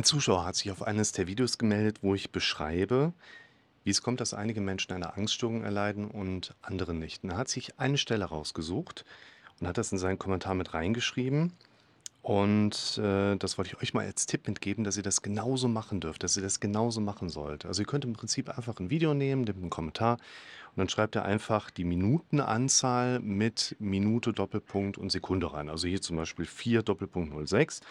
Ein Zuschauer hat sich auf eines der Videos gemeldet, wo ich beschreibe, wie es kommt, dass einige Menschen eine Angststörung erleiden und andere nicht. Und er hat sich eine Stelle rausgesucht und hat das in seinen Kommentar mit reingeschrieben. Und äh, das wollte ich euch mal als Tipp mitgeben, dass ihr das genauso machen dürft, dass ihr das genauso machen sollt. Also ihr könnt im Prinzip einfach ein Video nehmen, nehmt einen Kommentar und dann schreibt ihr einfach die Minutenanzahl mit Minute, Doppelpunkt und Sekunde rein. Also hier zum Beispiel 4 Doppelpunkt 06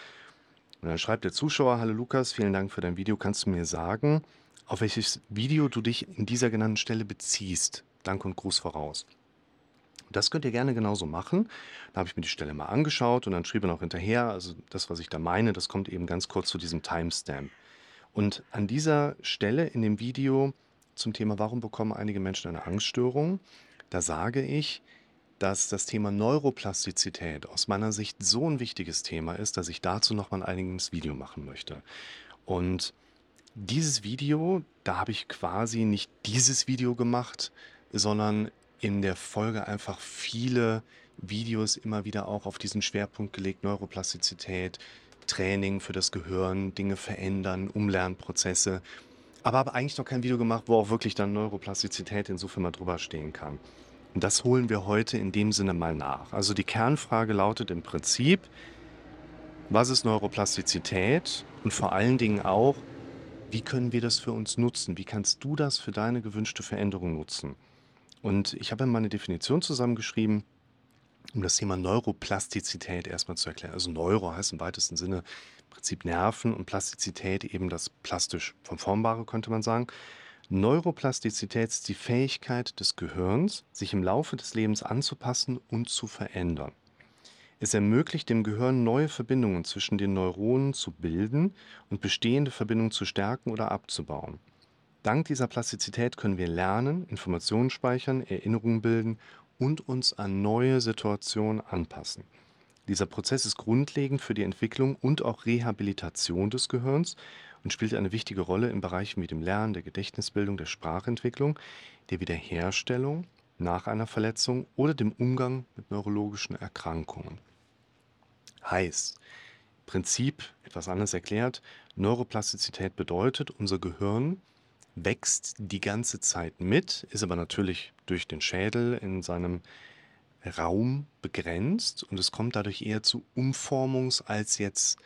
und dann schreibt der Zuschauer, hallo Lukas, vielen Dank für dein Video. Kannst du mir sagen, auf welches Video du dich in dieser genannten Stelle beziehst? Dank und Gruß voraus. Das könnt ihr gerne genauso machen. Da habe ich mir die Stelle mal angeschaut und dann schrieb er noch hinterher, also das, was ich da meine, das kommt eben ganz kurz zu diesem Timestamp. Und an dieser Stelle in dem Video zum Thema, warum bekommen einige Menschen eine Angststörung, da sage ich, dass das Thema Neuroplastizität aus meiner Sicht so ein wichtiges Thema ist, dass ich dazu noch mal ein eigenes Video machen möchte. Und dieses Video, da habe ich quasi nicht dieses Video gemacht, sondern in der Folge einfach viele Videos immer wieder auch auf diesen Schwerpunkt gelegt, Neuroplastizität, Training für das Gehirn, Dinge verändern, Umlernprozesse. Aber habe eigentlich noch kein Video gemacht, wo auch wirklich dann Neuroplastizität insofern mal drüber stehen kann. Und das holen wir heute in dem Sinne mal nach. Also die Kernfrage lautet im Prinzip, was ist Neuroplastizität und vor allen Dingen auch, wie können wir das für uns nutzen? Wie kannst du das für deine gewünschte Veränderung nutzen? Und ich habe mal eine Definition zusammengeschrieben, um das Thema Neuroplastizität erstmal zu erklären. Also Neuro heißt im weitesten Sinne im Prinzip Nerven und Plastizität eben das plastisch Verformbare, könnte man sagen. Neuroplastizität ist die Fähigkeit des Gehirns, sich im Laufe des Lebens anzupassen und zu verändern. Es ermöglicht dem Gehirn neue Verbindungen zwischen den Neuronen zu bilden und bestehende Verbindungen zu stärken oder abzubauen. Dank dieser Plastizität können wir lernen, Informationen speichern, Erinnerungen bilden und uns an neue Situationen anpassen. Dieser Prozess ist grundlegend für die Entwicklung und auch Rehabilitation des Gehirns und spielt eine wichtige Rolle in Bereichen wie dem Lernen, der Gedächtnisbildung, der Sprachentwicklung, der Wiederherstellung nach einer Verletzung oder dem Umgang mit neurologischen Erkrankungen. Heißt, Prinzip etwas anders erklärt, Neuroplastizität bedeutet, unser Gehirn wächst die ganze Zeit mit, ist aber natürlich durch den Schädel in seinem Raum begrenzt und es kommt dadurch eher zu Umformungs- als jetzt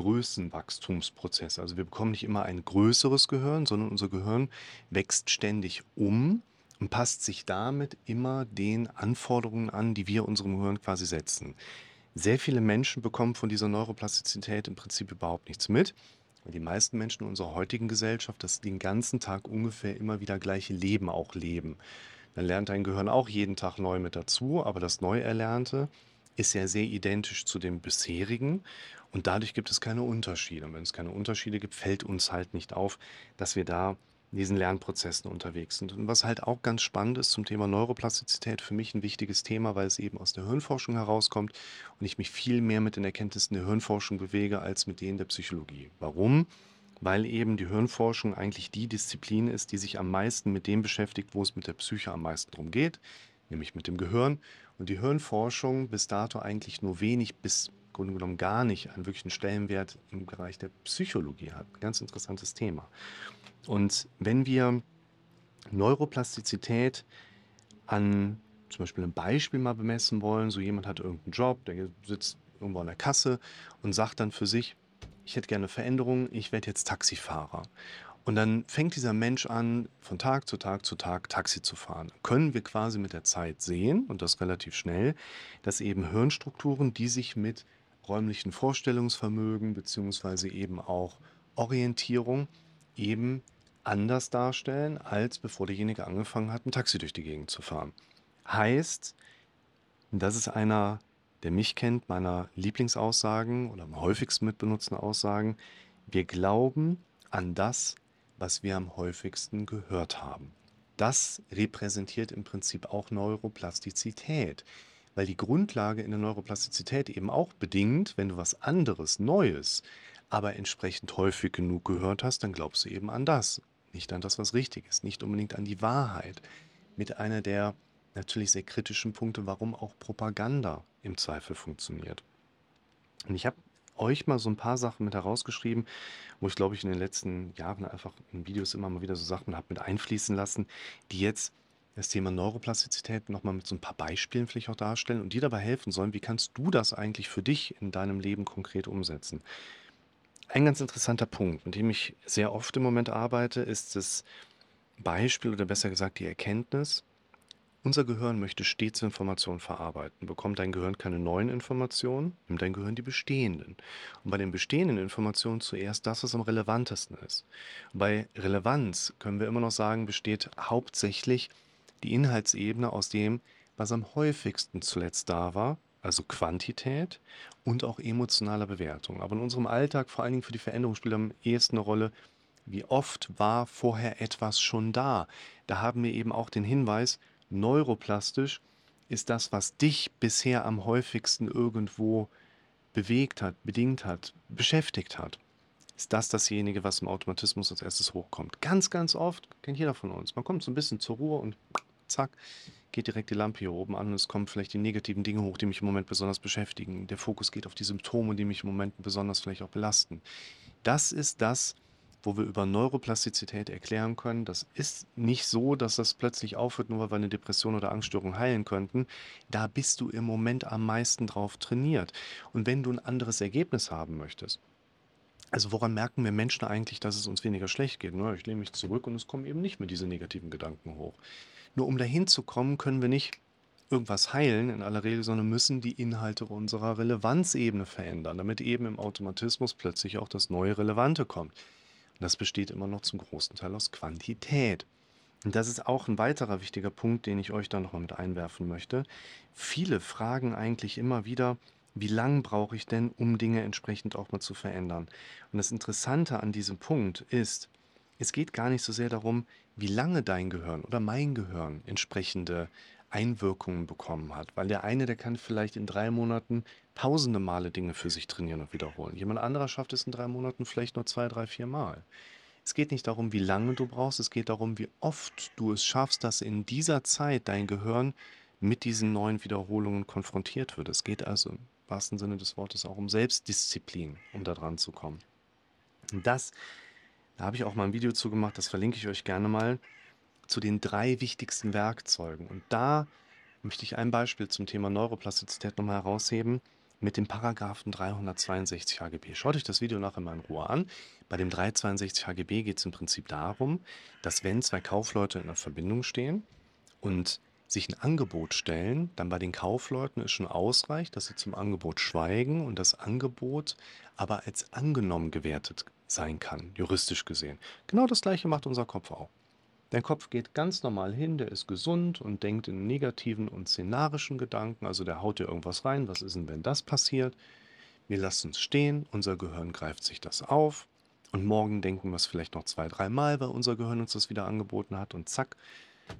Größenwachstumsprozess. Also wir bekommen nicht immer ein größeres Gehirn, sondern unser Gehirn wächst ständig um und passt sich damit immer den Anforderungen an, die wir unserem Gehirn quasi setzen. Sehr viele Menschen bekommen von dieser Neuroplastizität im Prinzip überhaupt nichts mit. Die meisten Menschen in unserer heutigen Gesellschaft das den ganzen Tag ungefähr immer wieder gleiche Leben auch leben. Dann lernt dein Gehirn auch jeden Tag neu mit dazu, aber das Neuerlernte ist ja sehr identisch zu dem bisherigen und dadurch gibt es keine Unterschiede. Und wenn es keine Unterschiede gibt, fällt uns halt nicht auf, dass wir da in diesen Lernprozessen unterwegs sind. Und was halt auch ganz spannend ist zum Thema Neuroplastizität, für mich ein wichtiges Thema, weil es eben aus der Hirnforschung herauskommt und ich mich viel mehr mit den Erkenntnissen der Hirnforschung bewege als mit denen der Psychologie. Warum? Weil eben die Hirnforschung eigentlich die Disziplin ist, die sich am meisten mit dem beschäftigt, wo es mit der Psyche am meisten darum geht, nämlich mit dem Gehirn. Und die Hirnforschung bis dato eigentlich nur wenig bis Grunde genommen gar nicht einen wirklichen Stellenwert im Bereich der Psychologie hat. Ein ganz interessantes Thema. Und wenn wir Neuroplastizität an zum Beispiel einem Beispiel mal bemessen wollen, so jemand hat irgendeinen Job, der sitzt irgendwo an der Kasse und sagt dann für sich, ich hätte gerne Veränderungen, ich werde jetzt Taxifahrer. Und dann fängt dieser Mensch an, von Tag zu Tag zu Tag Taxi zu fahren. Können wir quasi mit der Zeit sehen, und das relativ schnell, dass eben Hirnstrukturen, die sich mit räumlichen Vorstellungsvermögen beziehungsweise eben auch Orientierung eben anders darstellen, als bevor derjenige angefangen hat, ein Taxi durch die Gegend zu fahren. Heißt, das ist einer, der mich kennt, meiner Lieblingsaussagen oder am häufigsten mitbenutzten Aussagen. Wir glauben an das, was wir am häufigsten gehört haben. Das repräsentiert im Prinzip auch Neuroplastizität weil die Grundlage in der Neuroplastizität eben auch bedingt, wenn du was anderes, Neues, aber entsprechend häufig genug gehört hast, dann glaubst du eben an das, nicht an das, was richtig ist, nicht unbedingt an die Wahrheit. Mit einer der natürlich sehr kritischen Punkte, warum auch Propaganda im Zweifel funktioniert. Und ich habe euch mal so ein paar Sachen mit herausgeschrieben, wo ich glaube ich in den letzten Jahren einfach in Videos immer mal wieder so Sachen habe mit einfließen lassen, die jetzt das Thema Neuroplastizität nochmal mit so ein paar Beispielen vielleicht auch darstellen und dir dabei helfen sollen, wie kannst du das eigentlich für dich in deinem Leben konkret umsetzen. Ein ganz interessanter Punkt, mit dem ich sehr oft im Moment arbeite, ist das Beispiel oder besser gesagt die Erkenntnis, unser Gehirn möchte stets Informationen verarbeiten. Bekommt dein Gehirn keine neuen Informationen, nimmt dein Gehirn die bestehenden. Und bei den bestehenden Informationen zuerst das, was am relevantesten ist. bei Relevanz können wir immer noch sagen, besteht hauptsächlich die Inhaltsebene aus dem, was am häufigsten zuletzt da war, also Quantität und auch emotionaler Bewertung. Aber in unserem Alltag, vor allen Dingen für die Veränderung, spielt am ehesten eine Rolle, wie oft war vorher etwas schon da. Da haben wir eben auch den Hinweis, neuroplastisch ist das, was dich bisher am häufigsten irgendwo bewegt hat, bedingt hat, beschäftigt hat. Ist das dasjenige, was im Automatismus als erstes hochkommt? Ganz, ganz oft, kennt jeder von uns. Man kommt so ein bisschen zur Ruhe und zack, geht direkt die Lampe hier oben an und es kommen vielleicht die negativen Dinge hoch, die mich im Moment besonders beschäftigen. Der Fokus geht auf die Symptome, die mich im Moment besonders vielleicht auch belasten. Das ist das, wo wir über Neuroplastizität erklären können, das ist nicht so, dass das plötzlich aufhört, nur weil wir eine Depression oder Angststörung heilen könnten. Da bist du im Moment am meisten drauf trainiert. Und wenn du ein anderes Ergebnis haben möchtest, also woran merken wir Menschen eigentlich, dass es uns weniger schlecht geht? Nur ich lehne mich zurück und es kommen eben nicht mehr diese negativen Gedanken hoch. Nur um dahin zu kommen, können wir nicht irgendwas heilen in aller Regel, sondern müssen die Inhalte unserer Relevanzebene verändern, damit eben im Automatismus plötzlich auch das neue Relevante kommt. Das besteht immer noch zum großen Teil aus Quantität. Und das ist auch ein weiterer wichtiger Punkt, den ich euch da nochmal mit einwerfen möchte. Viele fragen eigentlich immer wieder, wie lang brauche ich denn, um Dinge entsprechend auch mal zu verändern? Und das Interessante an diesem Punkt ist, es geht gar nicht so sehr darum, wie lange dein Gehirn oder mein Gehirn entsprechende Einwirkungen bekommen hat. Weil der eine, der kann vielleicht in drei Monaten tausende Male Dinge für sich trainieren und wiederholen. Jemand anderer schafft es in drei Monaten vielleicht nur zwei, drei, vier Mal. Es geht nicht darum, wie lange du brauchst, es geht darum, wie oft du es schaffst, dass in dieser Zeit dein Gehirn mit diesen neuen Wiederholungen konfrontiert wird. Es geht also im wahrsten Sinne des Wortes auch um Selbstdisziplin, um da dran zu kommen. Und das, da habe ich auch mal ein Video zu gemacht, das verlinke ich euch gerne mal zu den drei wichtigsten Werkzeugen. Und da möchte ich ein Beispiel zum Thema Neuroplastizität nochmal herausheben mit dem Paragraphen 362 HGB. Schaut euch das Video nachher mal in Ruhe an. Bei dem 362 HGB geht es im Prinzip darum, dass wenn zwei Kaufleute in einer Verbindung stehen und sich ein Angebot stellen, dann bei den Kaufleuten es schon ausreicht, dass sie zum Angebot schweigen und das Angebot aber als angenommen gewertet sein kann, juristisch gesehen. Genau das gleiche macht unser Kopf auch. Dein Kopf geht ganz normal hin, der ist gesund und denkt in negativen und szenarischen Gedanken. Also der haut dir irgendwas rein. Was ist denn, wenn das passiert? Wir lassen es stehen, unser Gehirn greift sich das auf und morgen denken wir es vielleicht noch zwei, dreimal, weil unser Gehirn uns das wieder angeboten hat und zack,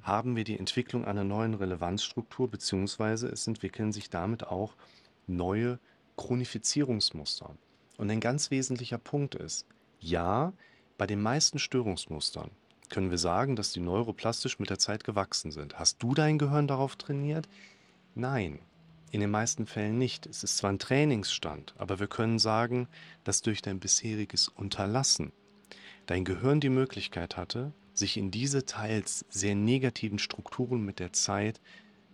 haben wir die Entwicklung einer neuen Relevanzstruktur, beziehungsweise es entwickeln sich damit auch neue Chronifizierungsmuster. Und ein ganz wesentlicher Punkt ist, ja, bei den meisten Störungsmustern können wir sagen, dass die neuroplastisch mit der Zeit gewachsen sind. Hast du dein Gehirn darauf trainiert? Nein, in den meisten Fällen nicht. Es ist zwar ein Trainingsstand, aber wir können sagen, dass durch dein bisheriges Unterlassen dein Gehirn die Möglichkeit hatte, sich in diese teils sehr negativen Strukturen mit der Zeit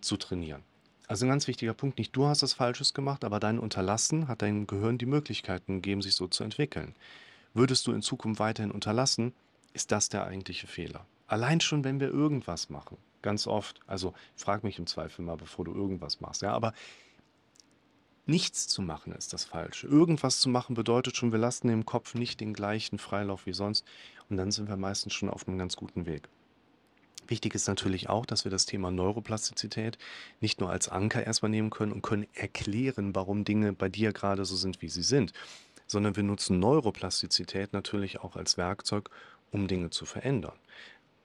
zu trainieren. Also ein ganz wichtiger Punkt, nicht du hast das Falsches gemacht, aber dein Unterlassen hat deinem Gehirn die Möglichkeiten gegeben, sich so zu entwickeln. Würdest du in Zukunft weiterhin unterlassen, ist das der eigentliche Fehler. Allein schon, wenn wir irgendwas machen, ganz oft, also frag mich im Zweifel mal, bevor du irgendwas machst, ja, aber nichts zu machen ist das Falsche. Irgendwas zu machen bedeutet schon, wir lassen im Kopf nicht den gleichen Freilauf wie sonst und dann sind wir meistens schon auf einem ganz guten Weg. Wichtig ist natürlich auch, dass wir das Thema Neuroplastizität nicht nur als Anker erstmal nehmen können und können erklären, warum Dinge bei dir gerade so sind, wie sie sind, sondern wir nutzen Neuroplastizität natürlich auch als Werkzeug, um Dinge zu verändern.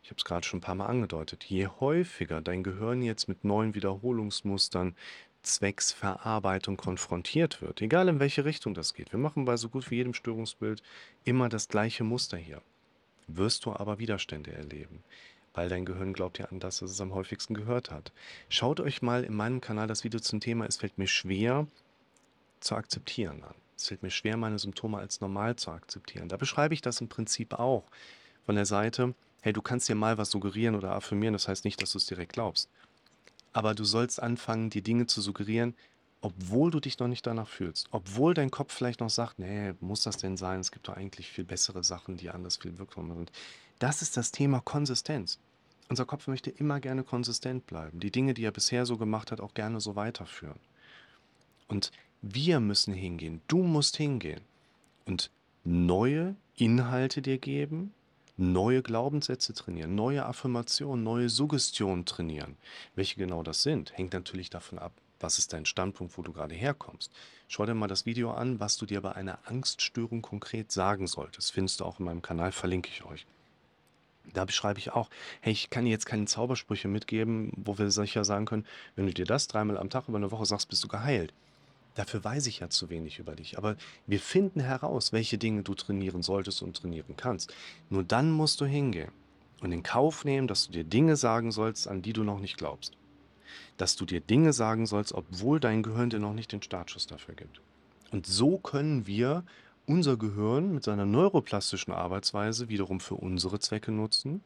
Ich habe es gerade schon ein paar Mal angedeutet. Je häufiger dein Gehirn jetzt mit neuen Wiederholungsmustern zwecks Verarbeitung konfrontiert wird, egal in welche Richtung das geht, wir machen bei so gut wie jedem Störungsbild immer das gleiche Muster hier, wirst du aber Widerstände erleben, weil dein Gehirn glaubt ja an das, was es am häufigsten gehört hat. Schaut euch mal in meinem Kanal das Video zum Thema Es fällt mir schwer zu akzeptieren an. Es fällt mir schwer, meine Symptome als normal zu akzeptieren. Da beschreibe ich das im Prinzip auch von der Seite, hey, du kannst dir mal was suggerieren oder affirmieren, das heißt nicht, dass du es direkt glaubst. Aber du sollst anfangen, dir Dinge zu suggerieren, obwohl du dich noch nicht danach fühlst. Obwohl dein Kopf vielleicht noch sagt, nee, muss das denn sein? Es gibt doch eigentlich viel bessere Sachen, die anders viel wirksamer sind. Das ist das Thema Konsistenz. Unser Kopf möchte immer gerne konsistent bleiben. Die Dinge, die er bisher so gemacht hat, auch gerne so weiterführen. Und wir müssen hingehen. Du musst hingehen und neue Inhalte dir geben, neue Glaubenssätze trainieren, neue Affirmationen, neue Suggestionen trainieren. Welche genau das sind, hängt natürlich davon ab, was ist dein Standpunkt, wo du gerade herkommst. Schau dir mal das Video an, was du dir bei einer Angststörung konkret sagen solltest. Findest du auch in meinem Kanal, verlinke ich euch. Da beschreibe ich auch, hey, ich kann dir jetzt keine Zaubersprüche mitgeben, wo wir sicher sagen können, wenn du dir das dreimal am Tag über eine Woche sagst, bist du geheilt. Dafür weiß ich ja zu wenig über dich. Aber wir finden heraus, welche Dinge du trainieren solltest und trainieren kannst. Nur dann musst du hingehen und in Kauf nehmen, dass du dir Dinge sagen sollst, an die du noch nicht glaubst. Dass du dir Dinge sagen sollst, obwohl dein Gehirn dir noch nicht den Startschuss dafür gibt. Und so können wir unser Gehirn mit seiner neuroplastischen Arbeitsweise wiederum für unsere Zwecke nutzen,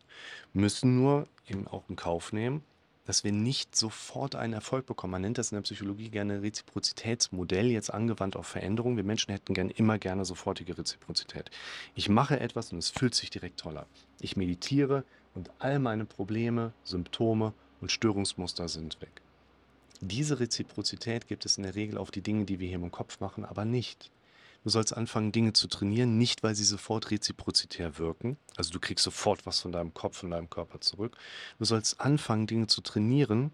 müssen nur eben auch in Kauf nehmen, dass wir nicht sofort einen Erfolg bekommen. Man nennt das in der Psychologie gerne Reziprozitätsmodell, jetzt angewandt auf Veränderung. Wir Menschen hätten gern immer gerne sofortige Reziprozität. Ich mache etwas und es fühlt sich direkt toll an. Ich meditiere und all meine Probleme, Symptome und Störungsmuster sind weg. Diese Reziprozität gibt es in der Regel auf die Dinge, die wir hier im Kopf machen, aber nicht. Du sollst anfangen, Dinge zu trainieren, nicht weil sie sofort reziprozitär wirken. Also du kriegst sofort was von deinem Kopf, von deinem Körper zurück. Du sollst anfangen, Dinge zu trainieren,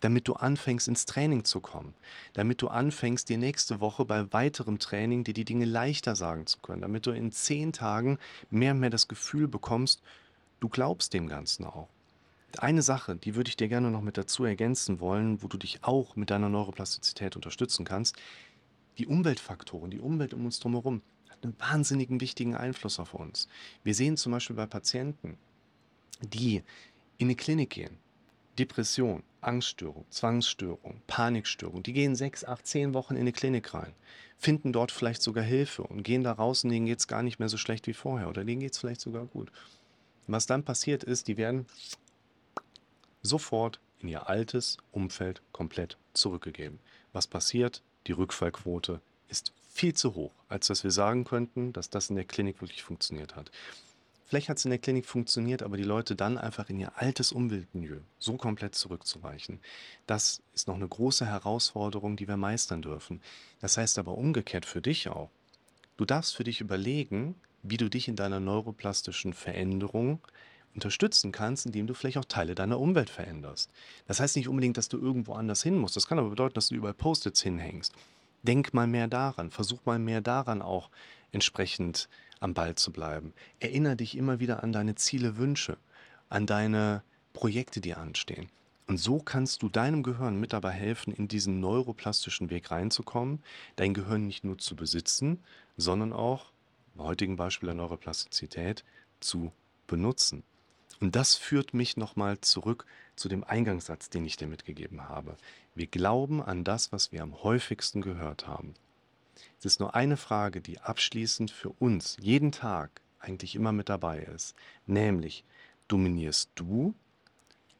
damit du anfängst, ins Training zu kommen. Damit du anfängst, dir nächste Woche bei weiterem Training dir die Dinge leichter sagen zu können. Damit du in zehn Tagen mehr und mehr das Gefühl bekommst, du glaubst dem Ganzen auch. Eine Sache, die würde ich dir gerne noch mit dazu ergänzen wollen, wo du dich auch mit deiner Neuroplastizität unterstützen kannst, die Umweltfaktoren, die Umwelt um uns drumherum, hat einen wahnsinnigen wichtigen Einfluss auf uns. Wir sehen zum Beispiel bei Patienten, die in eine Klinik gehen, Depression, Angststörung, Zwangsstörung, Panikstörung, die gehen sechs, acht, zehn Wochen in eine Klinik rein, finden dort vielleicht sogar Hilfe und gehen da raus und denen geht es gar nicht mehr so schlecht wie vorher oder denen geht es vielleicht sogar gut. was dann passiert ist, die werden sofort in ihr altes Umfeld komplett zurückgegeben. Was passiert? Die Rückfallquote ist viel zu hoch, als dass wir sagen könnten, dass das in der Klinik wirklich funktioniert hat. Vielleicht hat es in der Klinik funktioniert, aber die Leute dann einfach in ihr altes Umweltmilieu so komplett zurückzuweichen, das ist noch eine große Herausforderung, die wir meistern dürfen. Das heißt aber umgekehrt für dich auch. Du darfst für dich überlegen, wie du dich in deiner neuroplastischen Veränderung unterstützen kannst, indem du vielleicht auch Teile deiner Umwelt veränderst. Das heißt nicht unbedingt, dass du irgendwo anders hin musst. Das kann aber bedeuten, dass du überall Post-its hinhängst. Denk mal mehr daran, versuch mal mehr daran auch entsprechend am Ball zu bleiben. Erinnere dich immer wieder an deine Ziele, Wünsche, an deine Projekte, die anstehen. Und so kannst du deinem Gehirn mit dabei helfen, in diesen neuroplastischen Weg reinzukommen, dein Gehirn nicht nur zu besitzen, sondern auch, im heutigen Beispiel der Neuroplastizität, zu benutzen. Und das führt mich nochmal zurück zu dem Eingangssatz, den ich dir mitgegeben habe. Wir glauben an das, was wir am häufigsten gehört haben. Es ist nur eine Frage, die abschließend für uns jeden Tag eigentlich immer mit dabei ist, nämlich dominierst du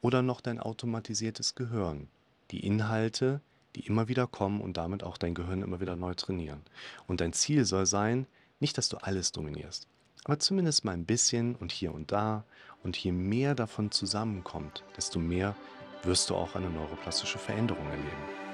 oder noch dein automatisiertes Gehirn die Inhalte, die immer wieder kommen und damit auch dein Gehirn immer wieder neu trainieren. Und dein Ziel soll sein, nicht, dass du alles dominierst, aber zumindest mal ein bisschen und hier und da. Und je mehr davon zusammenkommt, desto mehr wirst du auch eine neuroplastische Veränderung erleben.